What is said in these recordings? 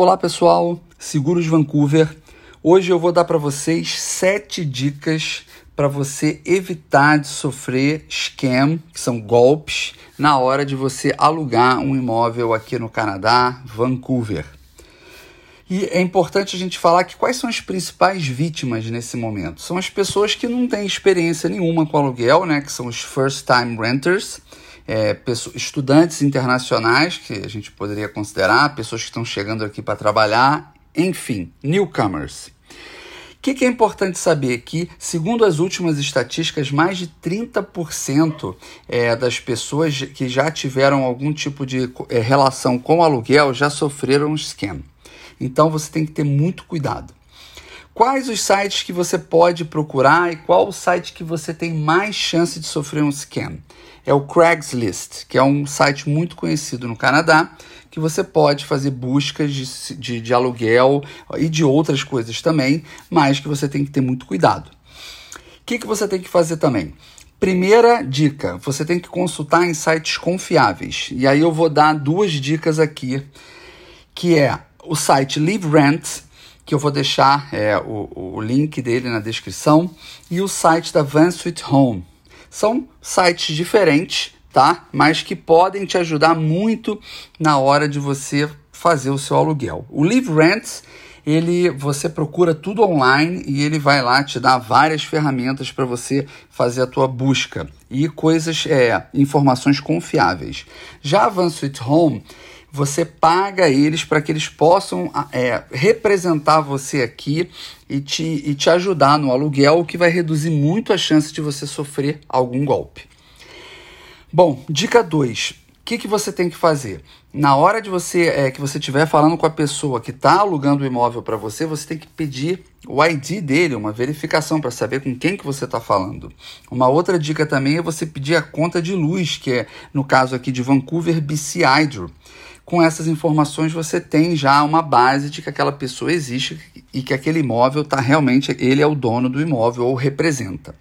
Olá pessoal, Seguros Vancouver. Hoje eu vou dar para vocês sete dicas para você evitar de sofrer scam, que são golpes, na hora de você alugar um imóvel aqui no Canadá, Vancouver. E é importante a gente falar que quais são as principais vítimas nesse momento? São as pessoas que não têm experiência nenhuma com aluguel, né? Que são os first time renters é, pessoas, estudantes internacionais, que a gente poderia considerar, pessoas que estão chegando aqui para trabalhar, enfim, newcomers. O que, que, é importante saber? Que, segundo as últimas estatísticas, mais de 30% é, das pessoas que já tiveram algum tipo de é, relação com aluguel já sofreram um scam. Então você tem que ter muito cuidado. Quais os sites que você pode procurar e qual o site que você tem mais chance de sofrer um scam? É o Craigslist, que é um site muito conhecido no Canadá, que você pode fazer buscas de, de, de aluguel e de outras coisas também, mas que você tem que ter muito cuidado. O que, que você tem que fazer também? Primeira dica: você tem que consultar em sites confiáveis. E aí eu vou dar duas dicas aqui, que é o site Live Rent, que eu vou deixar é, o, o link dele na descrição, e o site da Van Home. São sites diferentes, tá? Mas que podem te ajudar muito na hora de você fazer o seu aluguel. O Live Rent, ele você procura tudo online e ele vai lá te dar várias ferramentas para você fazer a tua busca e coisas, é, informações confiáveis. Já a Van Sweet Home você paga eles para que eles possam é, representar você aqui e te, e te ajudar no aluguel, o que vai reduzir muito a chance de você sofrer algum golpe. Bom, dica 2. O que, que você tem que fazer? Na hora de você é, que você estiver falando com a pessoa que está alugando o imóvel para você, você tem que pedir o ID dele, uma verificação para saber com quem que você está falando. Uma outra dica também é você pedir a conta de luz, que é no caso aqui de Vancouver BC Hydro com essas informações você tem já uma base de que aquela pessoa existe e que aquele imóvel está realmente, ele é o dono do imóvel ou representa.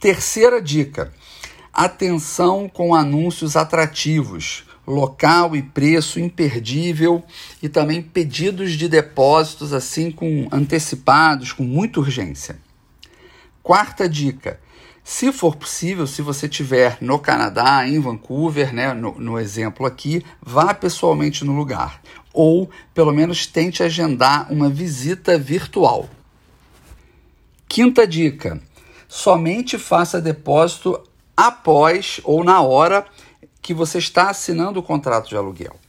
Terceira dica: atenção com anúncios atrativos, local e preço imperdível e também pedidos de depósitos assim com antecipados, com muita urgência. Quarta dica: se for possível, se você estiver no Canadá, em Vancouver, né, no, no exemplo aqui, vá pessoalmente no lugar. Ou, pelo menos, tente agendar uma visita virtual. Quinta dica: somente faça depósito após ou na hora que você está assinando o contrato de aluguel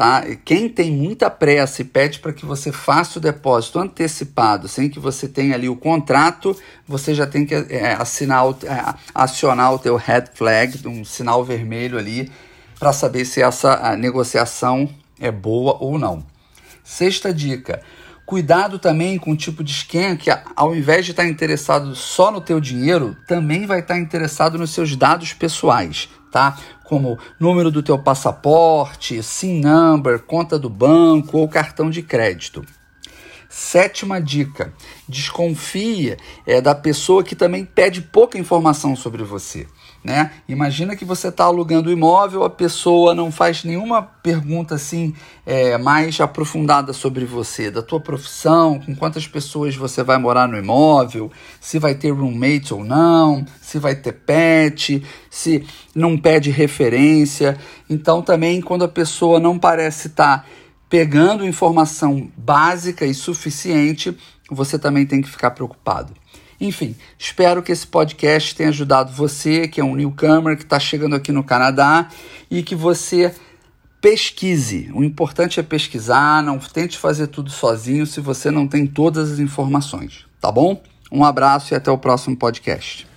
tá? Quem tem muita pressa e pede para que você faça o depósito antecipado, sem que você tenha ali o contrato, você já tem que é, assinar, é, acionar o teu red flag, um sinal vermelho ali, para saber se essa negociação é boa ou não. Sexta dica. Cuidado também com o tipo de esquema que, ao invés de estar interessado só no teu dinheiro, também vai estar interessado nos seus dados pessoais, tá? Como número do teu passaporte, SIM number, conta do banco ou cartão de crédito. Sétima dica: desconfia é, da pessoa que também pede pouca informação sobre você. Né? Imagina que você está alugando o imóvel, a pessoa não faz nenhuma pergunta assim é, mais aprofundada sobre você, da tua profissão, com quantas pessoas você vai morar no imóvel, se vai ter roommate ou não, se vai ter pet, se não pede referência. Então também quando a pessoa não parece estar tá pegando informação básica e suficiente, você também tem que ficar preocupado. Enfim, espero que esse podcast tenha ajudado você, que é um newcomer, que está chegando aqui no Canadá, e que você pesquise. O importante é pesquisar, não tente fazer tudo sozinho se você não tem todas as informações, tá bom? Um abraço e até o próximo podcast.